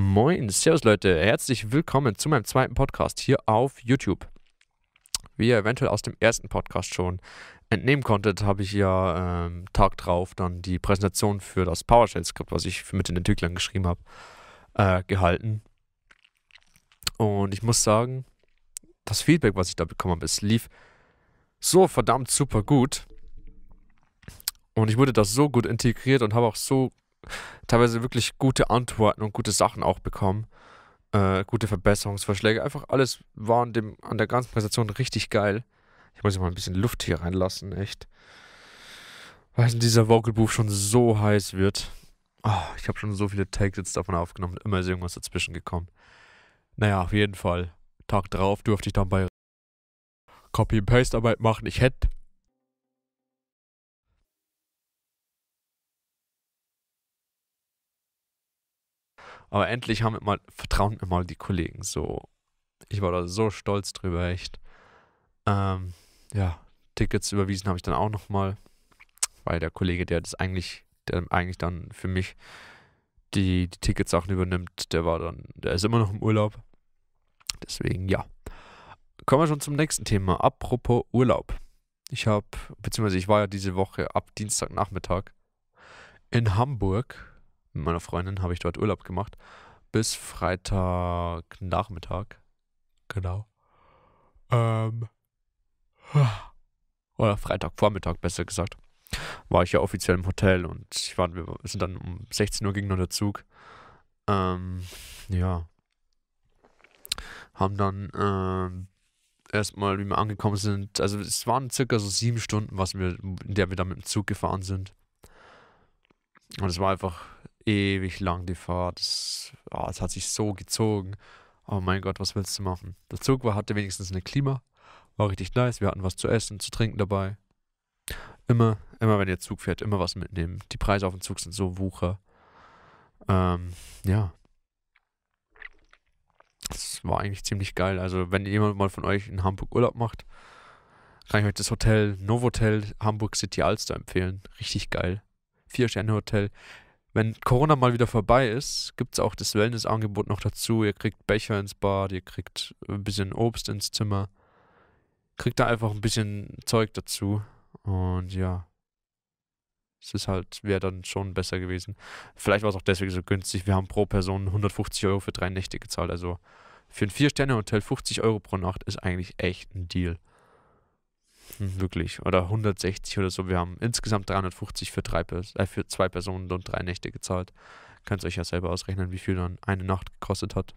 Moin, Servus Leute, herzlich willkommen zu meinem zweiten Podcast hier auf YouTube. Wie ihr eventuell aus dem ersten Podcast schon entnehmen konntet, habe ich ja ähm, Tag drauf dann die Präsentation für das PowerShell-Skript, was ich mit den Entwicklern geschrieben habe, äh, gehalten. Und ich muss sagen, das Feedback, was ich da bekommen habe, es lief so verdammt super gut. Und ich wurde da so gut integriert und habe auch so teilweise wirklich gute Antworten und gute Sachen auch bekommen. Äh, gute Verbesserungsvorschläge. Einfach alles war an, dem, an der ganzen Präsentation richtig geil. Ich muss mal ein bisschen Luft hier reinlassen, echt. Weil dieser Vocal Booth schon so heiß wird. Oh, ich habe schon so viele Takes jetzt davon aufgenommen. Immer ist irgendwas dazwischen gekommen. Naja, auf jeden Fall. Tag drauf durfte ich dann bei Copy-and-Paste-Arbeit machen. Ich hätte Aber endlich haben wir mal, vertrauen mir mal die Kollegen so. Ich war da so stolz drüber, echt. Ähm, ja, Tickets überwiesen habe ich dann auch nochmal, weil der Kollege, der das eigentlich, der eigentlich dann für mich die, die Ticketsachen übernimmt, der war dann, der ist immer noch im Urlaub. Deswegen, ja. Kommen wir schon zum nächsten Thema. Apropos Urlaub. Ich habe, beziehungsweise ich war ja diese Woche ab Dienstagnachmittag in Hamburg mit meiner Freundin habe ich dort Urlaub gemacht. Bis Freitagnachmittag. Genau. Ähm. Oder Freitagvormittag, besser gesagt. War ich ja offiziell im Hotel und ich war, wir sind dann um 16 Uhr ging noch der Zug. Ähm, ja. Haben dann ähm, erstmal, wie wir angekommen sind, also es waren circa so sieben Stunden, was wir, in der wir dann mit dem Zug gefahren sind. Und es war einfach ewig lang die Fahrt. Es, oh, hat sich so gezogen. Oh mein Gott, was willst du machen? Der Zug war, hatte wenigstens eine Klima. War richtig nice. Wir hatten was zu essen, zu trinken dabei. Immer, immer wenn ihr Zug fährt, immer was mitnehmen. Die Preise auf dem Zug sind so wucher. Ähm, ja. Es war eigentlich ziemlich geil. Also, wenn jemand mal von euch in Hamburg Urlaub macht, kann ich euch das Hotel Novotel Hamburg City Alster empfehlen. Richtig geil. Vier-Sterne-Hotel. Wenn Corona mal wieder vorbei ist, gibt es auch das Wellness-Angebot noch dazu. Ihr kriegt Becher ins Bad, ihr kriegt ein bisschen Obst ins Zimmer. Kriegt da einfach ein bisschen Zeug dazu. Und ja. Es ist halt, wäre dann schon besser gewesen. Vielleicht war es auch deswegen so günstig. Wir haben pro Person 150 Euro für drei Nächte gezahlt. Also für ein Vier-Sterne-Hotel 50 Euro pro Nacht ist eigentlich echt ein Deal. Hm, wirklich. Oder 160 oder so. Wir haben insgesamt 350 für, drei, äh, für zwei Personen und drei Nächte gezahlt. Könnt ihr euch ja selber ausrechnen, wie viel dann eine Nacht gekostet hat.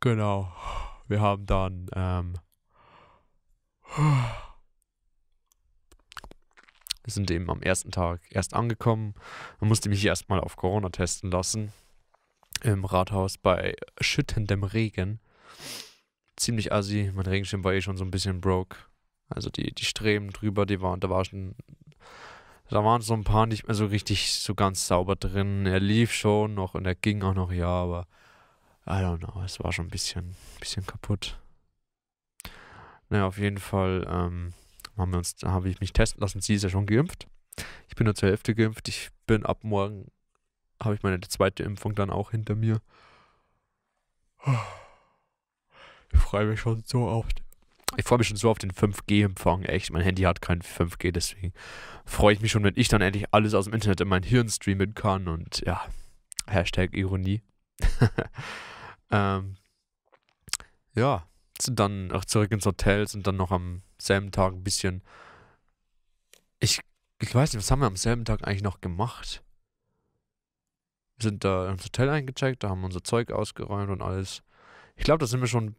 Genau. Wir haben dann ähm, wir sind eben am ersten Tag erst angekommen. Man musste mich erstmal auf Corona testen lassen. Im Rathaus bei schüttendem Regen. Ziemlich assi. Mein Regenschirm war eh schon so ein bisschen broke. Also die, die Streben drüber, die waren, da war schon, da waren so ein paar nicht mehr so richtig so ganz sauber drin. Er lief schon noch und er ging auch noch, ja, aber I don't know, es war schon ein bisschen, bisschen kaputt. Naja, auf jeden Fall ähm, haben wir uns, habe ich mich testen lassen. Sie ist ja schon geimpft. Ich bin nur zur Hälfte geimpft. Ich bin ab morgen, habe ich meine zweite Impfung dann auch hinter mir. Ich freue mich schon so auf ich freue mich schon so auf den 5G-Empfang. Echt, mein Handy hat kein 5G, deswegen freue ich mich schon, wenn ich dann endlich alles aus dem Internet in mein Hirn streamen kann. Und ja, Hashtag Ironie. ähm, ja, sind dann auch zurück ins Hotel, sind dann noch am selben Tag ein bisschen. Ich, ich weiß nicht, was haben wir am selben Tag eigentlich noch gemacht? Wir sind da ins Hotel eingecheckt, da haben wir unser Zeug ausgeräumt und alles. Ich glaube, da sind wir schon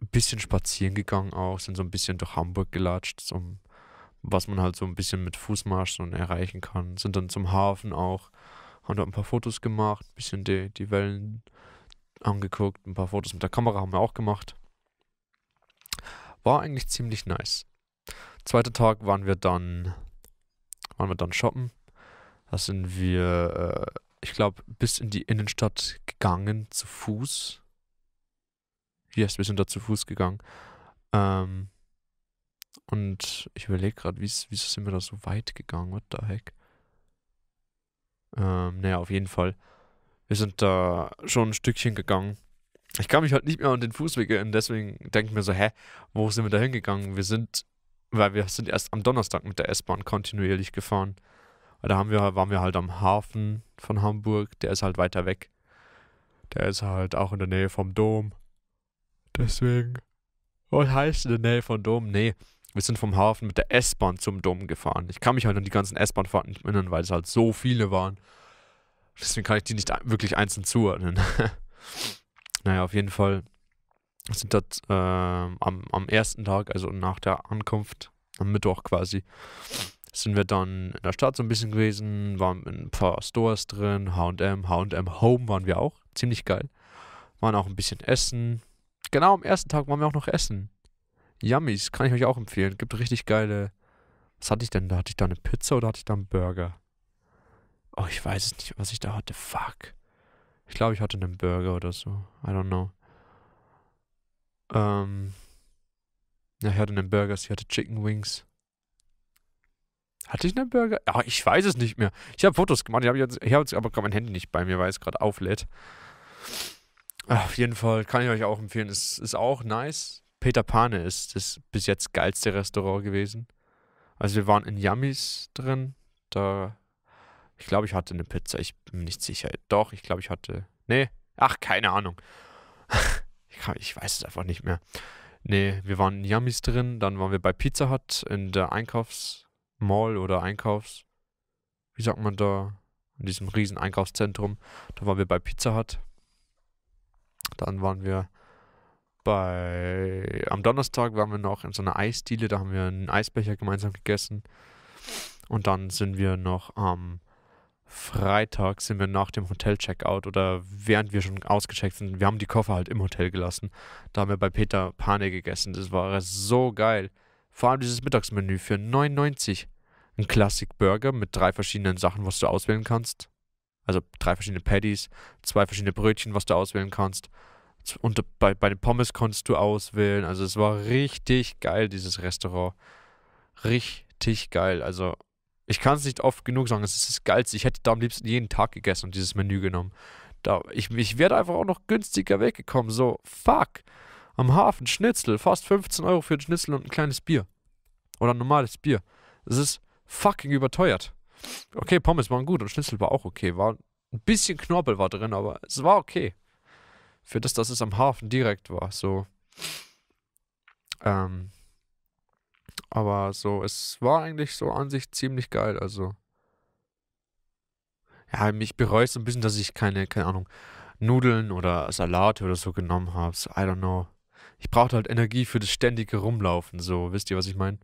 ein bisschen spazieren gegangen auch, sind so ein bisschen durch Hamburg gelatscht, so, was man halt so ein bisschen mit Fußmarsch und erreichen kann. Sind dann zum Hafen auch, haben da ein paar Fotos gemacht, ein bisschen die, die Wellen angeguckt, ein paar Fotos mit der Kamera haben wir auch gemacht. War eigentlich ziemlich nice. Zweiter Tag waren wir dann, waren wir dann shoppen. Da sind wir, äh, ich glaube, bis in die Innenstadt gegangen zu Fuß yes, wir sind da zu Fuß gegangen. Ähm, und ich überlege gerade, wieso sind wir da so weit gegangen? What the heck? Ähm, naja, auf jeden Fall. Wir sind da schon ein Stückchen gegangen. Ich kann mich halt nicht mehr an den Fußweg erinnern, deswegen denke ich mir so, hä, wo sind wir da hingegangen? Wir sind, weil wir sind erst am Donnerstag mit der S-Bahn kontinuierlich gefahren. Da haben wir, waren wir halt am Hafen von Hamburg, der ist halt weiter weg. Der ist halt auch in der Nähe vom Dom. Deswegen. Was heißt in der Nähe vom Dom? Nee, wir sind vom Hafen mit der S-Bahn zum Dom gefahren. Ich kann mich halt an die ganzen S-Bahn-Fahrten nicht erinnern, weil es halt so viele waren. Deswegen kann ich die nicht wirklich einzeln zuordnen. naja, auf jeden Fall sind dort äh, am, am ersten Tag, also nach der Ankunft, am Mittwoch quasi, sind wir dann in der Stadt so ein bisschen gewesen, waren in ein paar Stores drin, HM, HM Home waren wir auch, ziemlich geil. Waren auch ein bisschen essen. Genau am ersten Tag waren wir auch noch essen. Yummies, kann ich euch auch empfehlen. Gibt richtig geile. Was hatte ich denn da? Hatte ich da eine Pizza oder hatte ich da einen Burger? Oh, ich weiß es nicht, was ich da hatte. Fuck. Ich glaube, ich hatte einen Burger oder so. I don't know. Ähm. Ja, ich hatte einen Burger, ich hatte Chicken Wings. Hatte ich einen Burger? Ja, ich weiß es nicht mehr. Ich habe Fotos gemacht. Ich habe jetzt, hab jetzt aber gerade mein Handy nicht bei mir, weil es gerade auflädt. Auf jeden Fall kann ich euch auch empfehlen. Es ist auch nice. Peter Pane ist das bis jetzt geilste Restaurant gewesen. Also wir waren in Yummies drin. Da, ich glaube, ich hatte eine Pizza. Ich bin nicht sicher. Doch, ich glaube, ich hatte. Nee, ach, keine Ahnung. ich, kann, ich weiß es einfach nicht mehr. Nee, wir waren in Yummies drin. Dann waren wir bei Pizza Hut in der Einkaufs- Mall oder Einkaufs, wie sagt man da, in diesem riesen Einkaufszentrum. Da waren wir bei Pizza Hut. Dann waren wir bei, am Donnerstag waren wir noch in so einer Eisdiele, da haben wir einen Eisbecher gemeinsam gegessen. Und dann sind wir noch am Freitag, sind wir nach dem Hotel-Checkout oder während wir schon ausgecheckt sind, wir haben die Koffer halt im Hotel gelassen. Da haben wir bei Peter Pane gegessen. Das war so geil. Vor allem dieses Mittagsmenü für 99. Ein Classic Burger mit drei verschiedenen Sachen, was du auswählen kannst. Also drei verschiedene Patties, zwei verschiedene Brötchen, was du auswählen kannst. Und bei, bei den Pommes konntest du auswählen. Also es war richtig geil, dieses Restaurant. Richtig geil. Also ich kann es nicht oft genug sagen, es ist das Geilste. Ich hätte da am liebsten jeden Tag gegessen und dieses Menü genommen. Da, ich, ich wäre einfach auch noch günstiger weggekommen. So, fuck am Hafen Schnitzel, fast 15 Euro für ein Schnitzel und ein kleines Bier. Oder ein normales Bier. Es ist fucking überteuert. Okay, Pommes waren gut und Schnitzel war auch okay. War ein bisschen Knorpel war drin, aber es war okay. Für das, dass es am Hafen direkt war, so. Ähm, aber so, es war eigentlich so an sich ziemlich geil, also. Ja, mich bereut so ein bisschen, dass ich keine, keine Ahnung, Nudeln oder Salate oder so genommen habe. So, I don't know ich brauchte halt Energie für das ständige Rumlaufen, so, wisst ihr, was ich meine?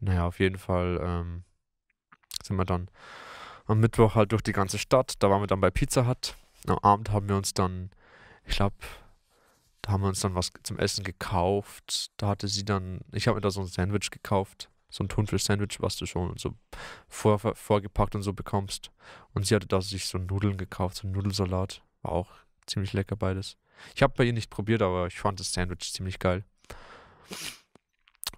Naja, auf jeden Fall ähm, sind wir dann am Mittwoch halt durch die ganze Stadt. Da waren wir dann bei Pizza Hut. Am Abend haben wir uns dann, ich glaube, da haben wir uns dann was zum Essen gekauft. Da hatte sie dann, ich habe mir da so ein Sandwich gekauft. So ein Thunfisch-Sandwich, was du schon so vor, vorgepackt und so bekommst. Und sie hatte da sich so Nudeln gekauft, so einen Nudelsalat. War auch ziemlich lecker beides. Ich habe bei ihr nicht probiert, aber ich fand das Sandwich ziemlich geil.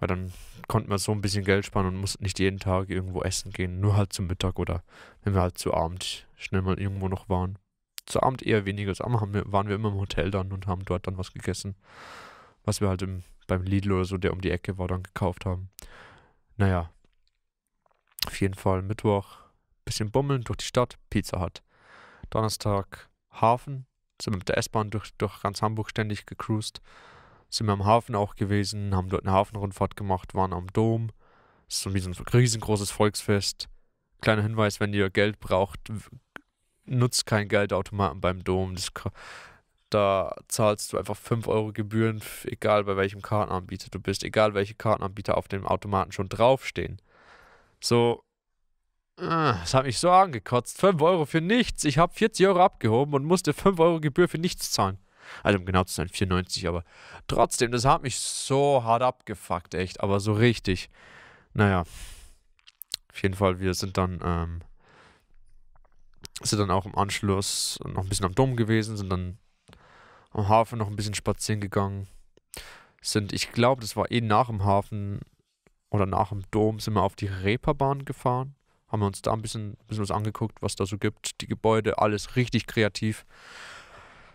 Weil dann konnten wir so ein bisschen Geld sparen und mussten nicht jeden Tag irgendwo essen gehen, nur halt zum Mittag oder wenn wir halt zu Abend schnell mal irgendwo noch waren. Zu Abend eher weniger. Zu Abend waren wir immer im Hotel dann und haben dort dann was gegessen. Was wir halt im, beim Lidl oder so, der um die Ecke war, dann gekauft haben. Naja. Auf jeden Fall Mittwoch bisschen bummeln durch die Stadt, Pizza hat. Donnerstag Hafen, sind wir mit der S-Bahn durch, durch ganz Hamburg ständig gecruised. Sind wir am Hafen auch gewesen, haben dort eine Hafenrundfahrt gemacht, waren am Dom. Das ist so ein riesengroßes Volksfest. Kleiner Hinweis, wenn ihr Geld braucht, nutzt kein Geldautomaten beim Dom. Das, da zahlst du einfach 5 Euro Gebühren, egal bei welchem Kartenanbieter du bist, egal welche Kartenanbieter auf dem Automaten schon draufstehen. So, das hat mich so angekotzt. 5 Euro für nichts. Ich habe 40 Euro abgehoben und musste 5 Euro Gebühr für nichts zahlen. Also um genau zu sein, 94, aber trotzdem, das hat mich so hart abgefuckt, echt. Aber so richtig. Naja. Auf jeden Fall, wir sind dann, ähm, sind dann auch im Anschluss noch ein bisschen am Dom gewesen, sind dann am Hafen noch ein bisschen spazieren gegangen. Sind, ich glaube, das war eh nach dem Hafen oder nach dem Dom, sind wir auf die Reeperbahn gefahren haben wir uns da ein bisschen, ein bisschen was angeguckt, was da so gibt. Die Gebäude, alles richtig kreativ.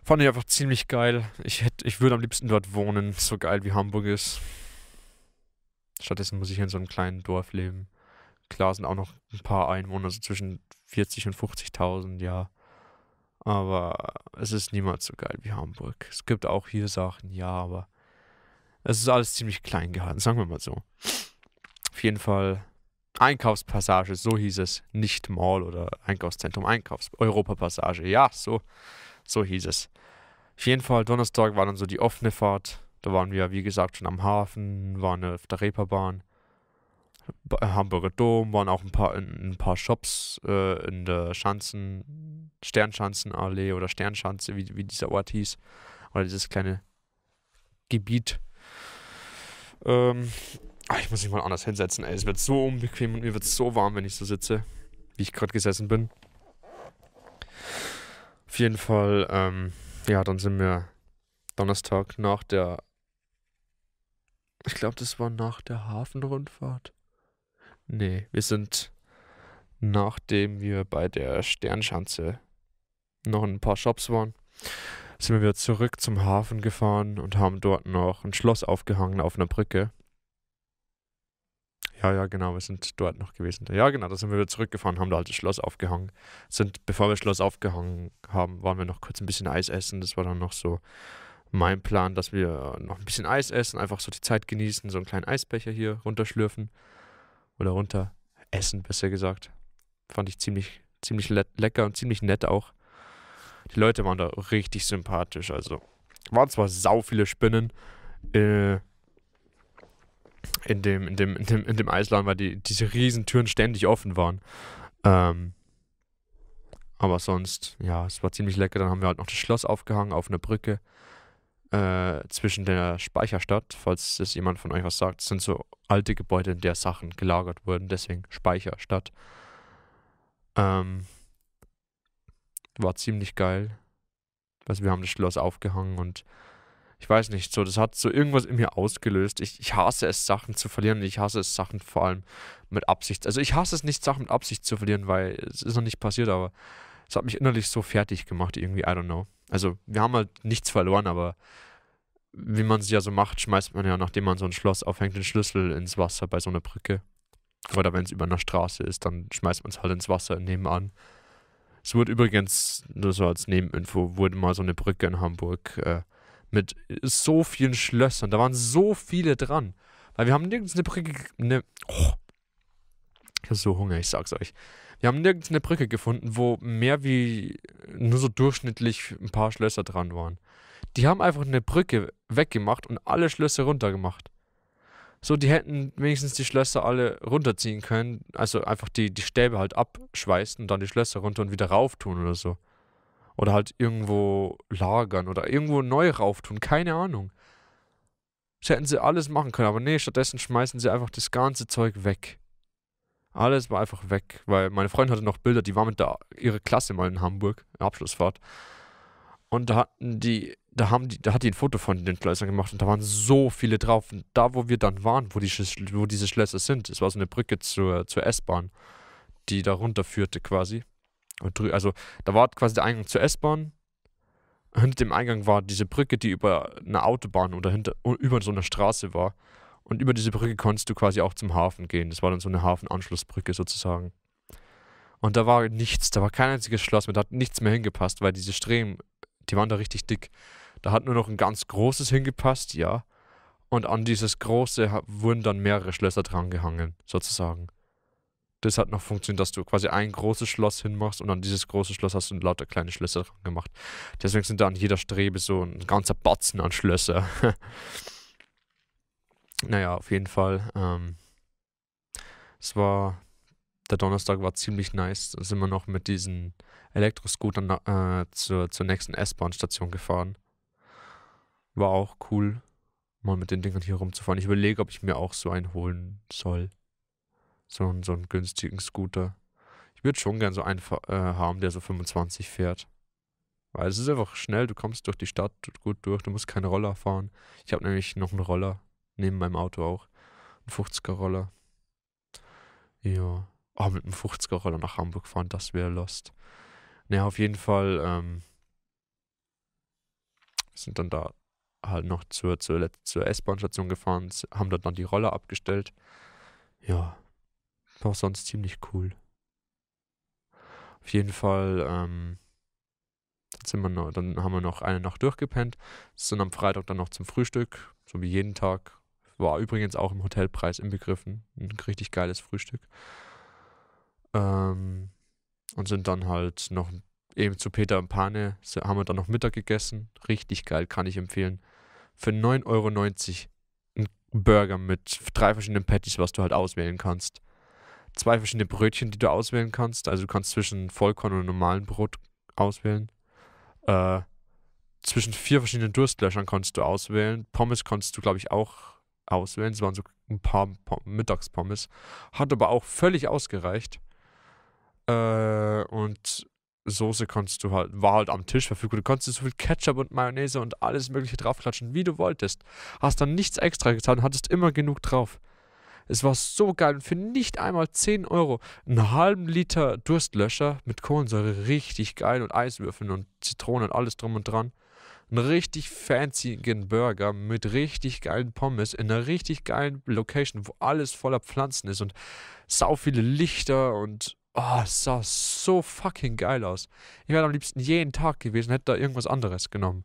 Fand ich einfach ziemlich geil. Ich, hätt, ich würde am liebsten dort wohnen, so geil wie Hamburg ist. Stattdessen muss ich in so einem kleinen Dorf leben. Klar sind auch noch ein paar Einwohner, so zwischen 40 und 50.000, ja. Aber es ist niemals so geil wie Hamburg. Es gibt auch hier Sachen, ja, aber es ist alles ziemlich klein gehalten, sagen wir mal so. Auf jeden Fall Einkaufspassage, so hieß es. Nicht Mall oder Einkaufszentrum, Einkaufs Europapassage. Ja, so, so hieß es. Auf jeden Fall, Donnerstag war dann so die offene Fahrt. Da waren wir, wie gesagt, schon am Hafen, waren auf der Reeperbahn. Hamburger Dom, waren auch ein paar, in, ein paar Shops äh, in der Schanzen, Sternschanzenallee oder Sternschanze, wie, wie dieser Ort hieß. Oder dieses kleine Gebiet. Ähm, ach, ich muss mich mal anders hinsetzen, ey. Es wird so unbequem und mir wird so warm, wenn ich so sitze, wie ich gerade gesessen bin. Auf jeden Fall, ähm, ja, dann sind wir Donnerstag nach der. Ich glaube, das war nach der Hafenrundfahrt. Nee, wir sind, nachdem wir bei der Sternschanze noch ein paar Shops waren, sind wir wieder zurück zum Hafen gefahren und haben dort noch ein Schloss aufgehangen auf einer Brücke. Ja, ja, genau, wir sind dort noch gewesen. Ja, genau, da sind wir wieder zurückgefahren, haben da halt das Schloss aufgehangen. Sind, bevor wir das Schloss aufgehangen haben, waren wir noch kurz ein bisschen Eis essen. Das war dann noch so mein Plan, dass wir noch ein bisschen Eis essen, einfach so die Zeit genießen, so einen kleinen Eisbecher hier runterschlürfen oder runter essen, besser gesagt. Fand ich ziemlich, ziemlich le lecker und ziemlich nett auch. Die Leute waren da richtig sympathisch. Also waren zwar sau viele Spinnen äh, in, dem, in, dem, in, dem, in dem Eisladen, weil die, diese Riesentüren ständig offen waren. Ähm, aber sonst, ja, es war ziemlich lecker. Dann haben wir halt noch das Schloss aufgehangen auf einer Brücke äh, zwischen der Speicherstadt, falls es jemand von euch was sagt. Das sind so alte Gebäude, in der Sachen gelagert wurden, deswegen Speicherstadt. Ähm, war ziemlich geil. Also wir haben das Schloss aufgehangen und ich weiß nicht, so, das hat so irgendwas in mir ausgelöst. Ich, ich hasse es, Sachen zu verlieren. Ich hasse es, Sachen vor allem mit Absicht. Also ich hasse es nicht, Sachen mit Absicht zu verlieren, weil es ist noch nicht passiert, aber es hat mich innerlich so fertig gemacht, irgendwie, I don't know. Also wir haben halt nichts verloren, aber wie man es ja so macht, schmeißt man ja, nachdem man so ein Schloss aufhängt, den Schlüssel ins Wasser bei so einer Brücke. Oder wenn es über einer Straße ist, dann schmeißt man es halt ins Wasser nebenan. Es wurde übrigens, nur so als Nebeninfo, wurde mal so eine Brücke in Hamburg äh, mit so vielen Schlössern. Da waren so viele dran. Weil wir haben nirgends eine Brücke. Ne, oh, ich habe so Hunger, ich sag's euch. Wir haben nirgends eine Brücke gefunden, wo mehr wie nur so durchschnittlich ein paar Schlösser dran waren. Die haben einfach eine Brücke weggemacht und alle Schlösser runtergemacht. So, die hätten wenigstens die Schlösser alle runterziehen können. Also einfach die, die Stäbe halt abschweißen und dann die Schlösser runter und wieder rauf tun oder so. Oder halt irgendwo lagern oder irgendwo neu rauf tun. Keine Ahnung. Das hätten sie alles machen können, aber nee, stattdessen schmeißen sie einfach das ganze Zeug weg. Alles war einfach weg, weil meine Freundin hatte noch Bilder, die war mit der, ihrer Klasse mal in Hamburg, Abschlussfahrt. Und da hatten die, da haben die, da hat die ein Foto von den Schlössern gemacht und da waren so viele drauf. Und da, wo wir dann waren, wo, die, wo diese Schlösser sind, es war so eine Brücke zur, zur S-Bahn, die da runterführte quasi. Also da war quasi der Eingang zur S-Bahn. Hinter dem Eingang war diese Brücke, die über eine Autobahn oder hinter, über so einer Straße war. Und über diese Brücke konntest du quasi auch zum Hafen gehen. Das war dann so eine Hafenanschlussbrücke sozusagen. Und da war nichts, da war kein einziges Schloss mehr, da hat nichts mehr hingepasst, weil diese Streben, die waren da richtig dick. Da hat nur noch ein ganz großes hingepasst, ja. Und an dieses große wurden dann mehrere Schlösser drangehangen, sozusagen. Das hat noch funktioniert, dass du quasi ein großes Schloss hinmachst und an dieses große Schloss hast du lauter kleine Schlösser dran gemacht. Deswegen sind da an jeder Strebe so ein ganzer Batzen an Schlösser. Naja, auf jeden Fall. Ähm, es war, der Donnerstag war ziemlich nice. Da sind wir noch mit diesen Elektroscootern äh, zur, zur nächsten S-Bahn-Station gefahren. War auch cool, mal mit den Dingern hier rumzufahren. Ich überlege, ob ich mir auch so einen holen soll. So, so einen günstigen Scooter. Ich würde schon gern so einen äh, haben, der so 25 fährt. Weil es ist einfach schnell, du kommst durch die Stadt gut durch, du musst keine Roller fahren. Ich habe nämlich noch einen Roller neben meinem Auto auch. Ein 50er Roller. Ja. oh, mit einem 50er-Roller nach Hamburg fahren, das wäre lost. Naja, auf jeden Fall ähm, sind dann da halt noch zur, zur, zur S-Bahn-Station gefahren, haben dort dann die Roller abgestellt. Ja, war sonst ziemlich cool. Auf jeden Fall, ähm, dann, sind wir noch, dann haben wir noch eine Nacht durchgepennt, sind am Freitag dann noch zum Frühstück, so wie jeden Tag. War übrigens auch im Hotelpreis inbegriffen. Ein richtig geiles Frühstück. Ähm, und sind dann halt noch eben zu Peter und Pane, haben wir dann noch Mittag gegessen. Richtig geil, kann ich empfehlen. Für 9,90 Euro ein Burger mit drei verschiedenen Patties, was du halt auswählen kannst. Zwei verschiedene Brötchen, die du auswählen kannst. Also du kannst zwischen Vollkorn und normalem Brot auswählen. Äh, zwischen vier verschiedenen Durstlöchern kannst du auswählen. Pommes kannst du, glaube ich, auch auswählen. Es waren so ein paar Mittagspommes. Hat aber auch völlig ausgereicht. Äh, und Soße kannst du halt, war halt am Tisch verfügbar. Du konntest so viel Ketchup und Mayonnaise und alles Mögliche draufklatschen, wie du wolltest. Hast dann nichts extra und hattest immer genug drauf. Es war so geil und für nicht einmal 10 Euro einen halben Liter Durstlöscher mit Kohlensäure richtig geil und Eiswürfeln und Zitronen und alles drum und dran. Einen richtig fancyen Burger mit richtig geilen Pommes in einer richtig geilen Location, wo alles voller Pflanzen ist und sau viele Lichter und Oh, es sah so fucking geil aus. Ich wäre am liebsten jeden Tag gewesen, hätte da irgendwas anderes genommen.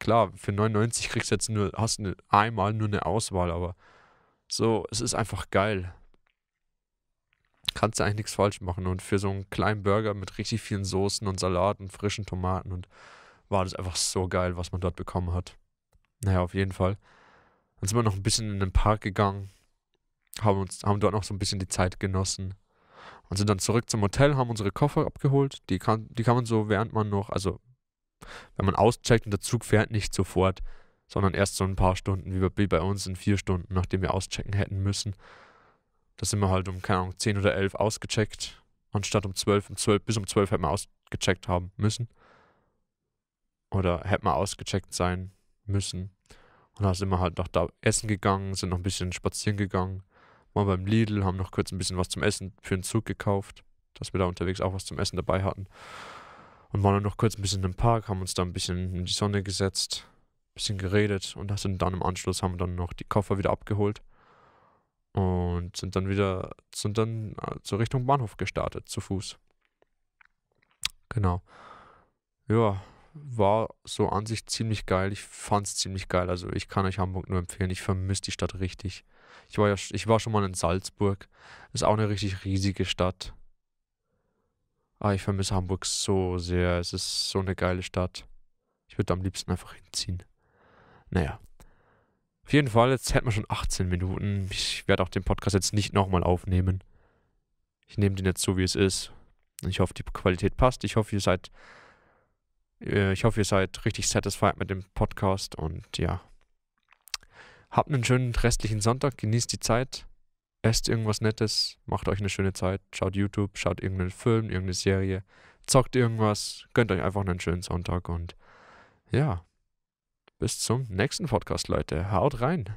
Klar, für 99 kriegst du jetzt nur, hast du einmal nur eine Auswahl, aber so, es ist einfach geil. Kannst du eigentlich nichts falsch machen. Und für so einen kleinen Burger mit richtig vielen Soßen und Salaten, frischen Tomaten und war das einfach so geil, was man dort bekommen hat. Naja, auf jeden Fall. Dann sind wir noch ein bisschen in den Park gegangen, haben uns, haben dort noch so ein bisschen die Zeit genossen und sind dann zurück zum Hotel, haben unsere Koffer abgeholt. Die kann, die kann man so, während man noch, also wenn man auscheckt und der Zug fährt nicht sofort, sondern erst so ein paar Stunden, wie, bei uns in vier Stunden, nachdem wir auschecken hätten müssen. Da sind wir halt um, keine Ahnung, 10 oder 11 ausgecheckt, anstatt um 12, um 12 bis um 12 hätten wir ausgecheckt haben müssen. Oder hätten wir ausgecheckt sein müssen. Und da sind wir halt noch da essen gegangen, sind noch ein bisschen spazieren gegangen waren beim Lidl, haben noch kurz ein bisschen was zum Essen für den Zug gekauft, dass wir da unterwegs auch was zum Essen dabei hatten. Und waren dann noch kurz ein bisschen im Park, haben uns da ein bisschen in die Sonne gesetzt, bisschen geredet und sind dann im Anschluss haben wir dann noch die Koffer wieder abgeholt und sind dann wieder sind dann äh, zur Richtung Bahnhof gestartet zu Fuß. Genau. Ja, war so an sich ziemlich geil. Ich fand es ziemlich geil. Also ich kann euch Hamburg nur empfehlen. Ich vermisse die Stadt richtig. Ich war ja, ich war schon mal in Salzburg. Ist auch eine richtig riesige Stadt. Aber ah, ich vermisse Hamburg so sehr. Es ist so eine geile Stadt. Ich würde am liebsten einfach hinziehen. Naja. Auf jeden Fall, jetzt hätten wir schon 18 Minuten. Ich werde auch den Podcast jetzt nicht nochmal aufnehmen. Ich nehme den jetzt so, wie es ist. Ich hoffe, die Qualität passt. Ich hoffe, ihr seid äh, ich hoffe, ihr seid richtig satisfied mit dem Podcast und ja. Habt einen schönen restlichen Sonntag, genießt die Zeit, esst irgendwas Nettes, macht euch eine schöne Zeit, schaut YouTube, schaut irgendeinen Film, irgendeine Serie, zockt irgendwas, gönnt euch einfach einen schönen Sonntag und ja, bis zum nächsten Podcast, Leute. Haut rein.